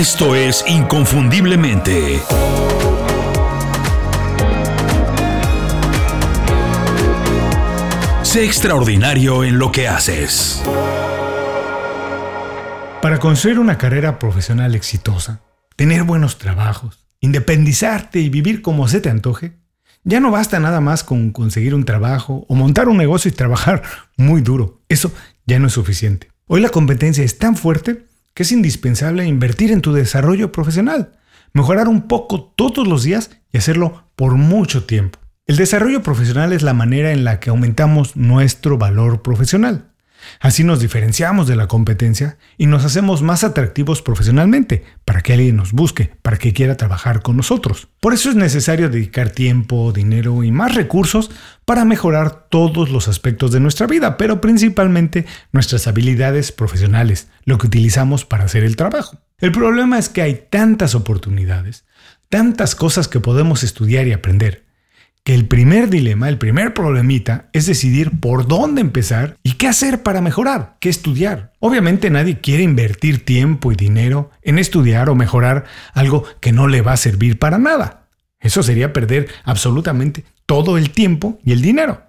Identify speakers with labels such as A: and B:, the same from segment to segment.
A: Esto es Inconfundiblemente. Sé extraordinario en lo que haces.
B: Para construir una carrera profesional exitosa, tener buenos trabajos, independizarte y vivir como se te antoje, ya no basta nada más con conseguir un trabajo o montar un negocio y trabajar muy duro. Eso ya no es suficiente. Hoy la competencia es tan fuerte que es indispensable invertir en tu desarrollo profesional, mejorar un poco todos los días y hacerlo por mucho tiempo. El desarrollo profesional es la manera en la que aumentamos nuestro valor profesional. Así nos diferenciamos de la competencia y nos hacemos más atractivos profesionalmente para que alguien nos busque, para que quiera trabajar con nosotros. Por eso es necesario dedicar tiempo, dinero y más recursos para mejorar todos los aspectos de nuestra vida, pero principalmente nuestras habilidades profesionales, lo que utilizamos para hacer el trabajo. El problema es que hay tantas oportunidades, tantas cosas que podemos estudiar y aprender, que el primer dilema, el primer problemita es decidir por dónde empezar y qué hacer para mejorar, qué estudiar. Obviamente nadie quiere invertir tiempo y dinero en estudiar o mejorar algo que no le va a servir para nada. Eso sería perder absolutamente todo el tiempo y el dinero.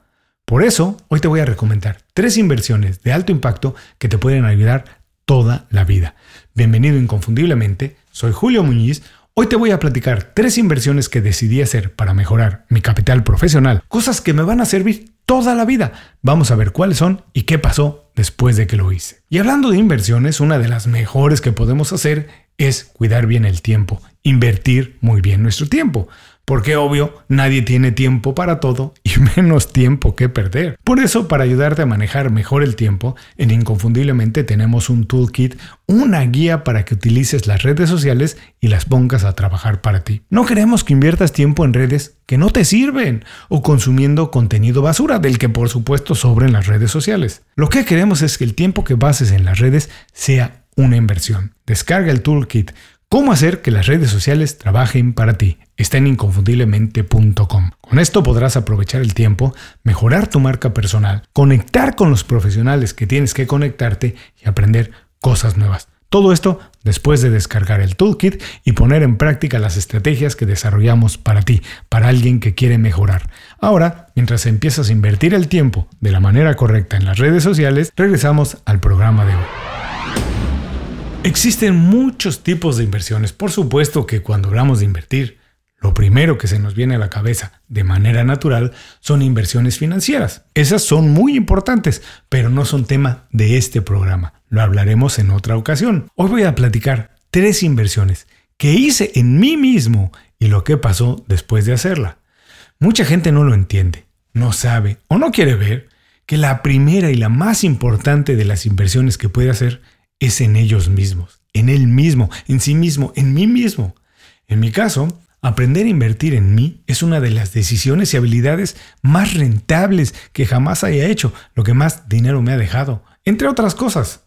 B: Por eso, hoy te voy a recomendar tres inversiones de alto impacto que te pueden ayudar toda la vida. Bienvenido inconfundiblemente, soy Julio Muñiz Hoy te voy a platicar tres inversiones que decidí hacer para mejorar mi capital profesional, cosas que me van a servir toda la vida. Vamos a ver cuáles son y qué pasó después de que lo hice. Y hablando de inversiones, una de las mejores que podemos hacer es cuidar bien el tiempo, invertir muy bien nuestro tiempo porque obvio nadie tiene tiempo para todo y menos tiempo que perder. Por eso, para ayudarte a manejar mejor el tiempo, en Inconfundiblemente tenemos un toolkit, una guía para que utilices las redes sociales y las pongas a trabajar para ti. No queremos que inviertas tiempo en redes que no te sirven o consumiendo contenido basura del que por supuesto sobren las redes sociales. Lo que queremos es que el tiempo que bases en las redes sea una inversión. Descarga el toolkit cómo hacer que las redes sociales trabajen para ti. Está en inconfundiblemente.com. Con esto podrás aprovechar el tiempo, mejorar tu marca personal, conectar con los profesionales que tienes que conectarte y aprender cosas nuevas. Todo esto después de descargar el toolkit y poner en práctica las estrategias que desarrollamos para ti, para alguien que quiere mejorar. Ahora, mientras empiezas a invertir el tiempo de la manera correcta en las redes sociales, regresamos al programa de hoy. Existen muchos tipos de inversiones. Por supuesto que cuando hablamos de invertir, lo primero que se nos viene a la cabeza de manera natural son inversiones financieras. Esas son muy importantes, pero no son tema de este programa. Lo hablaremos en otra ocasión. Hoy voy a platicar tres inversiones que hice en mí mismo y lo que pasó después de hacerla. Mucha gente no lo entiende, no sabe o no quiere ver que la primera y la más importante de las inversiones que puede hacer es en ellos mismos, en él mismo, en sí mismo, en mí mismo. En mi caso, aprender a invertir en mí es una de las decisiones y habilidades más rentables que jamás haya hecho, lo que más dinero me ha dejado, entre otras cosas.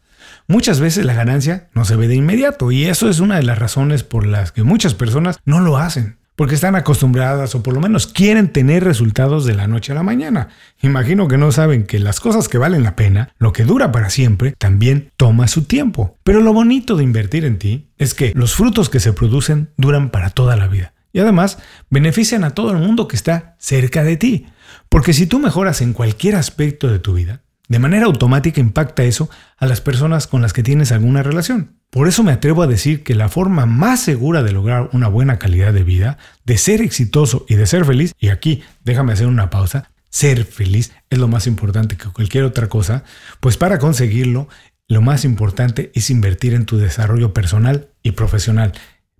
B: Muchas veces la ganancia no se ve de inmediato y eso es una de las razones por las que muchas personas no lo hacen porque están acostumbradas o por lo menos quieren tener resultados de la noche a la mañana. Imagino que no saben que las cosas que valen la pena, lo que dura para siempre, también toma su tiempo. Pero lo bonito de invertir en ti es que los frutos que se producen duran para toda la vida. Y además benefician a todo el mundo que está cerca de ti. Porque si tú mejoras en cualquier aspecto de tu vida, de manera automática impacta eso a las personas con las que tienes alguna relación. Por eso me atrevo a decir que la forma más segura de lograr una buena calidad de vida, de ser exitoso y de ser feliz, y aquí déjame hacer una pausa, ser feliz es lo más importante que cualquier otra cosa, pues para conseguirlo, lo más importante es invertir en tu desarrollo personal y profesional,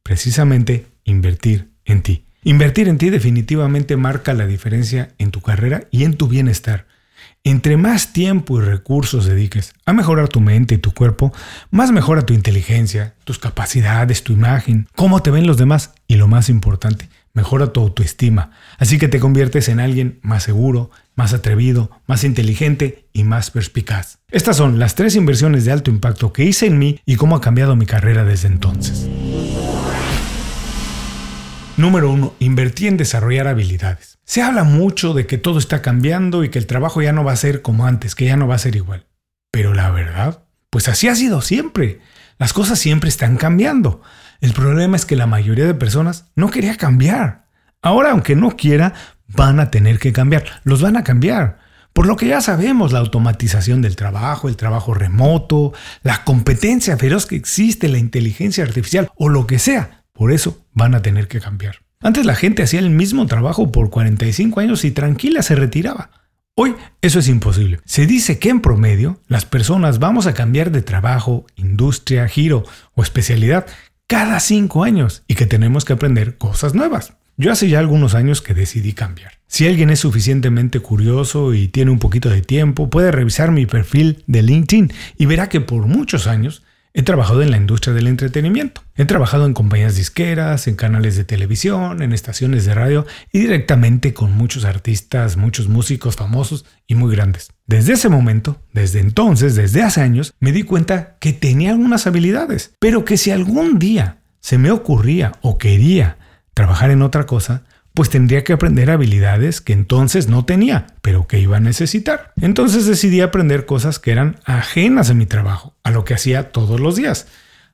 B: precisamente invertir en ti. Invertir en ti definitivamente marca la diferencia en tu carrera y en tu bienestar. Entre más tiempo y recursos dediques a mejorar tu mente y tu cuerpo, más mejora tu inteligencia, tus capacidades, tu imagen, cómo te ven los demás y lo más importante, mejora tu autoestima. Así que te conviertes en alguien más seguro, más atrevido, más inteligente y más perspicaz. Estas son las tres inversiones de alto impacto que hice en mí y cómo ha cambiado mi carrera desde entonces. Número 1. Invertí en desarrollar habilidades. Se habla mucho de que todo está cambiando y que el trabajo ya no va a ser como antes, que ya no va a ser igual. Pero la verdad, pues así ha sido siempre. Las cosas siempre están cambiando. El problema es que la mayoría de personas no quería cambiar. Ahora, aunque no quiera, van a tener que cambiar. Los van a cambiar. Por lo que ya sabemos, la automatización del trabajo, el trabajo remoto, la competencia feroz que existe, la inteligencia artificial o lo que sea. Por eso van a tener que cambiar. Antes la gente hacía el mismo trabajo por 45 años y tranquila se retiraba. Hoy eso es imposible. Se dice que en promedio las personas vamos a cambiar de trabajo, industria, giro o especialidad cada 5 años y que tenemos que aprender cosas nuevas. Yo hace ya algunos años que decidí cambiar. Si alguien es suficientemente curioso y tiene un poquito de tiempo, puede revisar mi perfil de LinkedIn y verá que por muchos años he trabajado en la industria del entretenimiento. He trabajado en compañías disqueras, en canales de televisión, en estaciones de radio y directamente con muchos artistas, muchos músicos famosos y muy grandes. Desde ese momento, desde entonces, desde hace años, me di cuenta que tenía algunas habilidades, pero que si algún día se me ocurría o quería trabajar en otra cosa, pues tendría que aprender habilidades que entonces no tenía, pero que iba a necesitar. Entonces decidí aprender cosas que eran ajenas a mi trabajo, que hacía todos los días.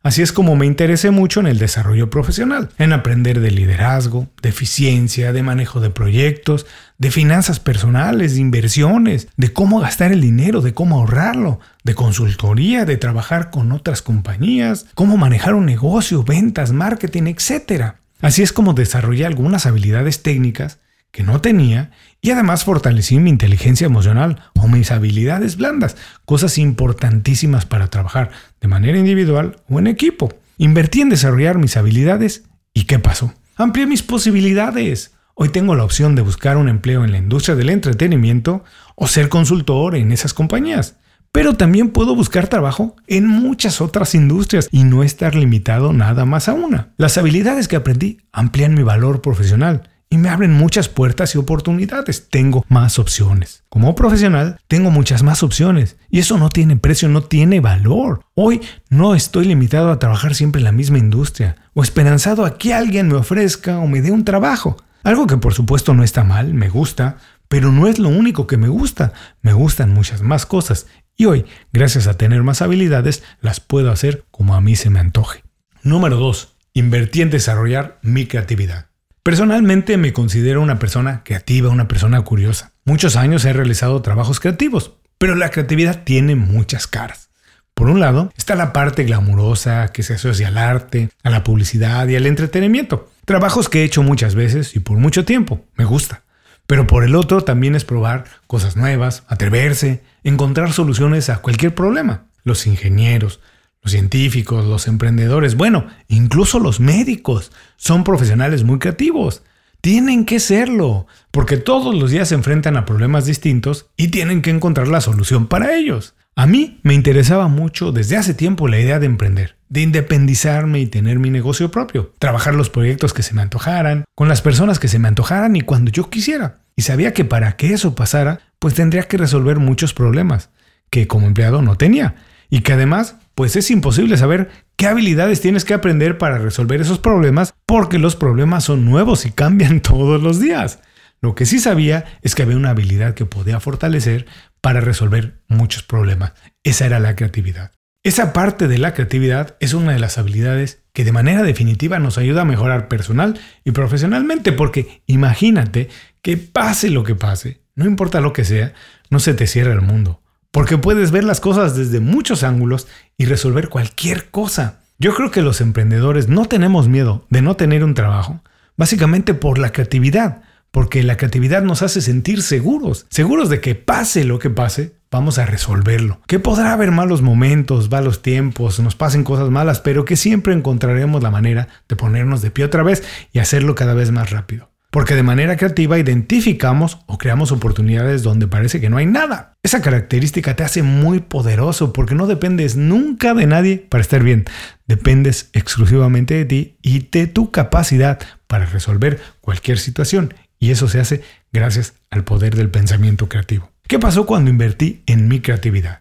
B: Así es como me interesé mucho en el desarrollo profesional, en aprender de liderazgo, de eficiencia, de manejo de proyectos, de finanzas personales, de inversiones, de cómo gastar el dinero, de cómo ahorrarlo, de consultoría, de trabajar con otras compañías, cómo manejar un negocio, ventas, marketing, etc. Así es como desarrollé algunas habilidades técnicas que no tenía y además fortalecí mi inteligencia emocional o mis habilidades blandas, cosas importantísimas para trabajar de manera individual o en equipo. Invertí en desarrollar mis habilidades y ¿qué pasó? Amplié mis posibilidades. Hoy tengo la opción de buscar un empleo en la industria del entretenimiento o ser consultor en esas compañías. Pero también puedo buscar trabajo en muchas otras industrias y no estar limitado nada más a una. Las habilidades que aprendí amplían mi valor profesional y me abren muchas puertas y oportunidades. Tengo más opciones. Como profesional, tengo muchas más opciones y eso no tiene precio, no tiene valor. Hoy no estoy limitado a trabajar siempre en la misma industria o esperanzado a que alguien me ofrezca o me dé un trabajo. Algo que por supuesto no está mal, me gusta, pero no es lo único que me gusta. Me gustan muchas más cosas y hoy, gracias a tener más habilidades, las puedo hacer como a mí se me antoje. Número 2. Invertí en desarrollar mi creatividad. Personalmente me considero una persona creativa, una persona curiosa. Muchos años he realizado trabajos creativos, pero la creatividad tiene muchas caras. Por un lado, está la parte glamurosa que se asocia al arte, a la publicidad y al entretenimiento. Trabajos que he hecho muchas veces y por mucho tiempo. Me gusta. Pero por el otro también es probar cosas nuevas, atreverse, encontrar soluciones a cualquier problema. Los ingenieros, los científicos, los emprendedores, bueno, incluso los médicos son profesionales muy creativos. Tienen que serlo, porque todos los días se enfrentan a problemas distintos y tienen que encontrar la solución para ellos. A mí me interesaba mucho desde hace tiempo la idea de emprender, de independizarme y tener mi negocio propio, trabajar los proyectos que se me antojaran, con las personas que se me antojaran y cuando yo quisiera. Y sabía que para que eso pasara, pues tendría que resolver muchos problemas que como empleado no tenía. Y que además, pues es imposible saber qué habilidades tienes que aprender para resolver esos problemas porque los problemas son nuevos y cambian todos los días. Lo que sí sabía es que había una habilidad que podía fortalecer para resolver muchos problemas. Esa era la creatividad. Esa parte de la creatividad es una de las habilidades que de manera definitiva nos ayuda a mejorar personal y profesionalmente, porque imagínate que pase lo que pase, no importa lo que sea, no se te cierra el mundo, porque puedes ver las cosas desde muchos ángulos y resolver cualquier cosa. Yo creo que los emprendedores no tenemos miedo de no tener un trabajo, básicamente por la creatividad, porque la creatividad nos hace sentir seguros, seguros de que pase lo que pase, vamos a resolverlo. Que podrá haber malos momentos, malos tiempos, nos pasen cosas malas, pero que siempre encontraremos la manera de ponernos de pie otra vez y hacerlo cada vez más rápido. Porque de manera creativa identificamos o creamos oportunidades donde parece que no hay nada. Esa característica te hace muy poderoso porque no dependes nunca de nadie para estar bien. Dependes exclusivamente de ti y de tu capacidad para resolver cualquier situación y eso se hace gracias al poder del pensamiento creativo. ¿Qué pasó cuando invertí en mi creatividad?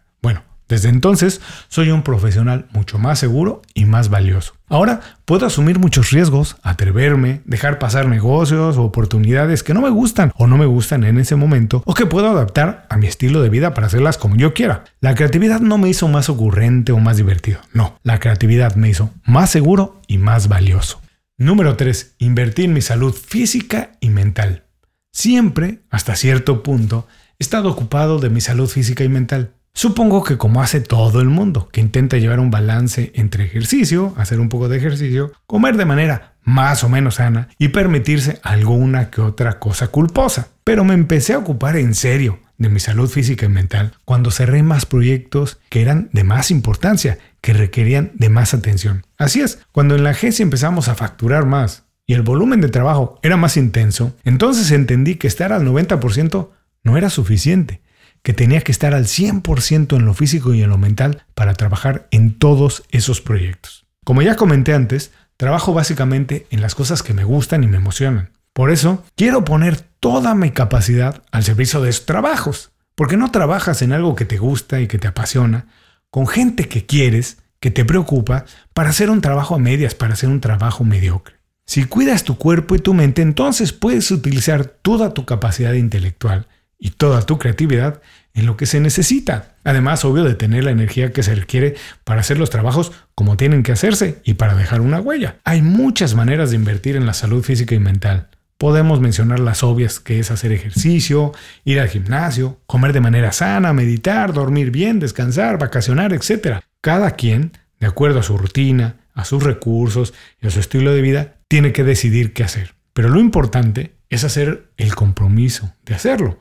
B: Desde entonces soy un profesional mucho más seguro y más valioso. Ahora puedo asumir muchos riesgos, atreverme, dejar pasar negocios o oportunidades que no me gustan o no me gustan en ese momento o que puedo adaptar a mi estilo de vida para hacerlas como yo quiera. La creatividad no me hizo más ocurrente o más divertido, no, la creatividad me hizo más seguro y más valioso. Número 3. Invertir en mi salud física y mental. Siempre, hasta cierto punto, he estado ocupado de mi salud física y mental. Supongo que como hace todo el mundo, que intenta llevar un balance entre ejercicio, hacer un poco de ejercicio, comer de manera más o menos sana y permitirse alguna que otra cosa culposa. Pero me empecé a ocupar en serio de mi salud física y mental cuando cerré más proyectos que eran de más importancia, que requerían de más atención. Así es, cuando en la agencia empezamos a facturar más y el volumen de trabajo era más intenso, entonces entendí que estar al 90% no era suficiente que tenía que estar al 100% en lo físico y en lo mental para trabajar en todos esos proyectos. Como ya comenté antes, trabajo básicamente en las cosas que me gustan y me emocionan. Por eso, quiero poner toda mi capacidad al servicio de esos trabajos, porque no trabajas en algo que te gusta y que te apasiona, con gente que quieres, que te preocupa, para hacer un trabajo a medias, para hacer un trabajo mediocre. Si cuidas tu cuerpo y tu mente, entonces puedes utilizar toda tu capacidad intelectual y toda tu creatividad en lo que se necesita. Además, obvio, de tener la energía que se requiere para hacer los trabajos como tienen que hacerse y para dejar una huella. Hay muchas maneras de invertir en la salud física y mental. Podemos mencionar las obvias que es hacer ejercicio, ir al gimnasio, comer de manera sana, meditar, dormir bien, descansar, vacacionar, etc. Cada quien, de acuerdo a su rutina, a sus recursos y a su estilo de vida, tiene que decidir qué hacer. Pero lo importante es hacer el compromiso de hacerlo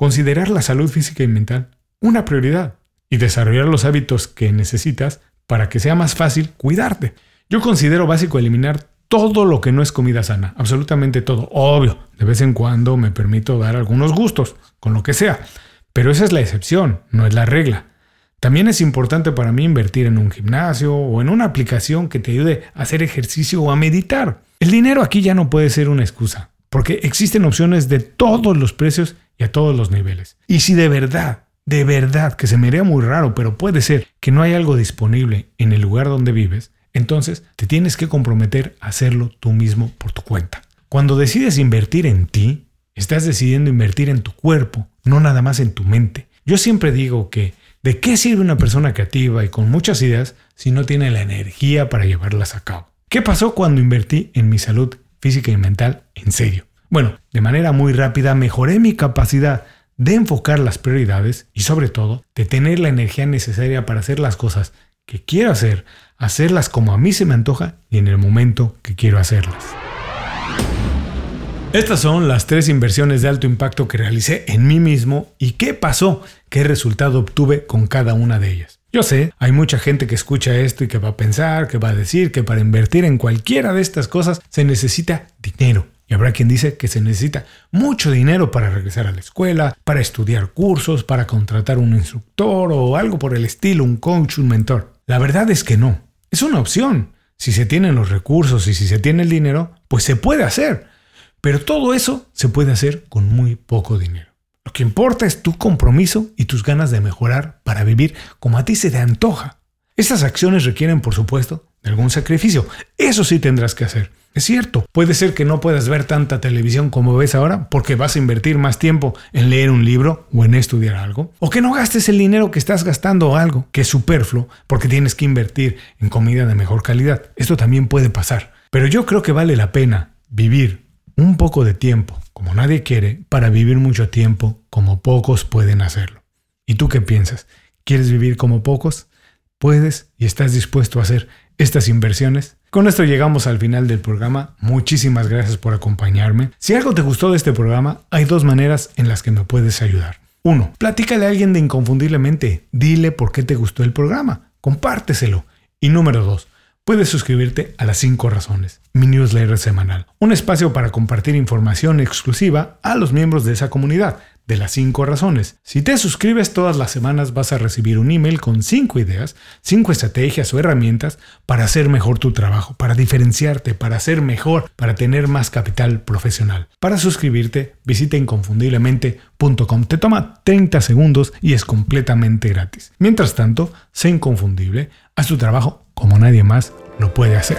B: considerar la salud física y mental una prioridad y desarrollar los hábitos que necesitas para que sea más fácil cuidarte. Yo considero básico eliminar todo lo que no es comida sana, absolutamente todo. Obvio, de vez en cuando me permito dar algunos gustos, con lo que sea, pero esa es la excepción, no es la regla. También es importante para mí invertir en un gimnasio o en una aplicación que te ayude a hacer ejercicio o a meditar. El dinero aquí ya no puede ser una excusa, porque existen opciones de todos los precios y a todos los niveles. Y si de verdad, de verdad, que se me haría muy raro, pero puede ser que no hay algo disponible en el lugar donde vives, entonces te tienes que comprometer a hacerlo tú mismo por tu cuenta. Cuando decides invertir en ti, estás decidiendo invertir en tu cuerpo, no nada más en tu mente. Yo siempre digo que ¿de qué sirve una persona creativa y con muchas ideas si no tiene la energía para llevarlas a cabo? ¿Qué pasó cuando invertí en mi salud física y mental en serio? Bueno, de manera muy rápida mejoré mi capacidad de enfocar las prioridades y sobre todo de tener la energía necesaria para hacer las cosas que quiero hacer, hacerlas como a mí se me antoja y en el momento que quiero hacerlas. Estas son las tres inversiones de alto impacto que realicé en mí mismo y qué pasó, qué resultado obtuve con cada una de ellas. Yo sé, hay mucha gente que escucha esto y que va a pensar, que va a decir que para invertir en cualquiera de estas cosas se necesita dinero. Y habrá quien dice que se necesita mucho dinero para regresar a la escuela, para estudiar cursos, para contratar un instructor o algo por el estilo, un coach, un mentor. La verdad es que no. Es una opción. Si se tienen los recursos y si se tiene el dinero, pues se puede hacer. Pero todo eso se puede hacer con muy poco dinero. Lo que importa es tu compromiso y tus ganas de mejorar para vivir como a ti se te antoja. Estas acciones requieren, por supuesto, de algún sacrificio. Eso sí tendrás que hacer. Es cierto, puede ser que no puedas ver tanta televisión como ves ahora porque vas a invertir más tiempo en leer un libro o en estudiar algo, o que no gastes el dinero que estás gastando o algo que es superfluo porque tienes que invertir en comida de mejor calidad. Esto también puede pasar, pero yo creo que vale la pena vivir un poco de tiempo como nadie quiere para vivir mucho tiempo como pocos pueden hacerlo. ¿Y tú qué piensas? ¿Quieres vivir como pocos? ¿Puedes y estás dispuesto a hacer estas inversiones? Con esto llegamos al final del programa. Muchísimas gracias por acompañarme. Si algo te gustó de este programa, hay dos maneras en las que me puedes ayudar. Uno, platícale a alguien de Inconfundiblemente. Dile por qué te gustó el programa. Compárteselo. Y número dos, puedes suscribirte a las 5 razones, mi newsletter semanal. Un espacio para compartir información exclusiva a los miembros de esa comunidad de las 5 razones. Si te suscribes todas las semanas vas a recibir un email con 5 ideas, 5 estrategias o herramientas para hacer mejor tu trabajo, para diferenciarte, para hacer mejor, para tener más capital profesional. Para suscribirte, visita inconfundiblemente.com. Te toma 30 segundos y es completamente gratis. Mientras tanto, sé inconfundible, haz tu trabajo como nadie más lo puede hacer.